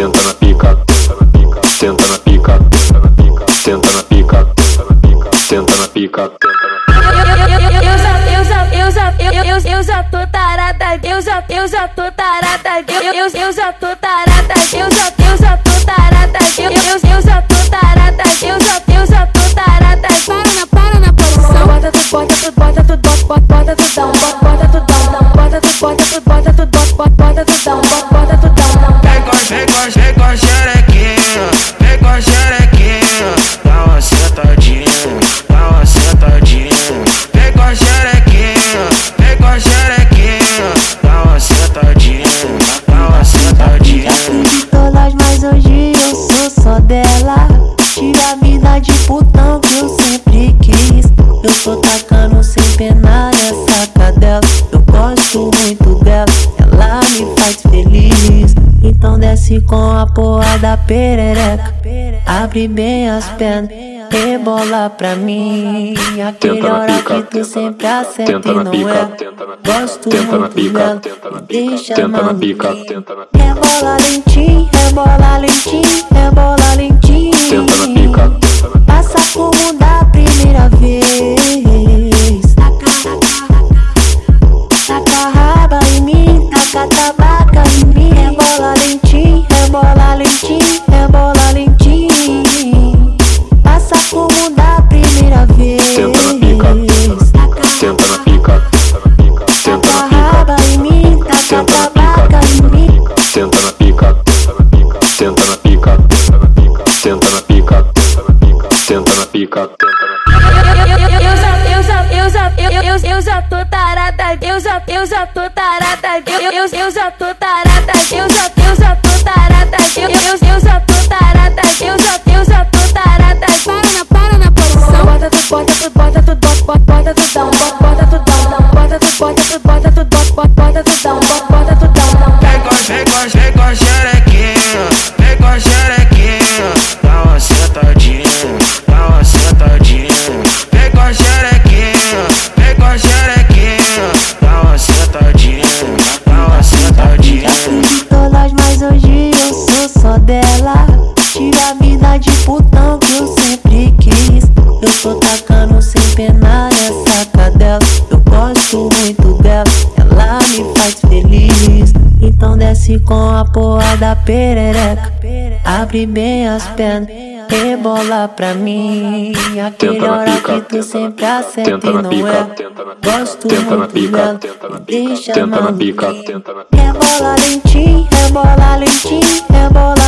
senta na pica, senta na pica, senta na pica, senta na pica, Eu já, tô tarada, eu já, eu já tô tarada, eu, eu, eu já tô tarada, eu já, eu já tô tarada, eu, eu, eu já tô tarada, eu já, tacando sem pena nessa cadela. Eu gosto muito dela, ela me faz feliz. Então desce com a porra da perereca. Abre bem as pernas. Rebola pra mim, aquele hora que tu sempre acerta tenta e na não é. tenta na Gosto tenta na muito pica, dela, tenta na me pica, deixa tenta na maluquinho. pica, tenta na pica, Rebola lentinho, rebola lentinho, rebola lentinho. Lentinho, rebola lentinho. Passa como da primeira vez. Senta na pica, senta na pica, senta na pica, em mim, senta na tabaca em mim. pica, senta na pica, senta na pica, senta na pica, senta na pica, Eu já, tô tarada, eu já, eu já tô tarada, eu, eu, eu já tô tarada, eu já tô tu, bota tu, bota bota, tu down, bota, bota tu down. Vem com, vem com, vem com xerequinha, vem com xerequinha, dá uma sentadinha, dá uma sentadinha. Vem com xerequinha, vem com xerequinha, dá uma sentadinha, dá uma sentadinha. de todas, mas hoje eu sou só dela. Tive a vida de putão Então desce com a porra da perereca. Abre bem as pernas. Rebola pra mim, aquele hora que tu sempre acerta tenta e na não pica, é. Gosto tenta na muito pica, na pica, deixa tenta na pica, Rebola lentinho, rebola lentinho, rebola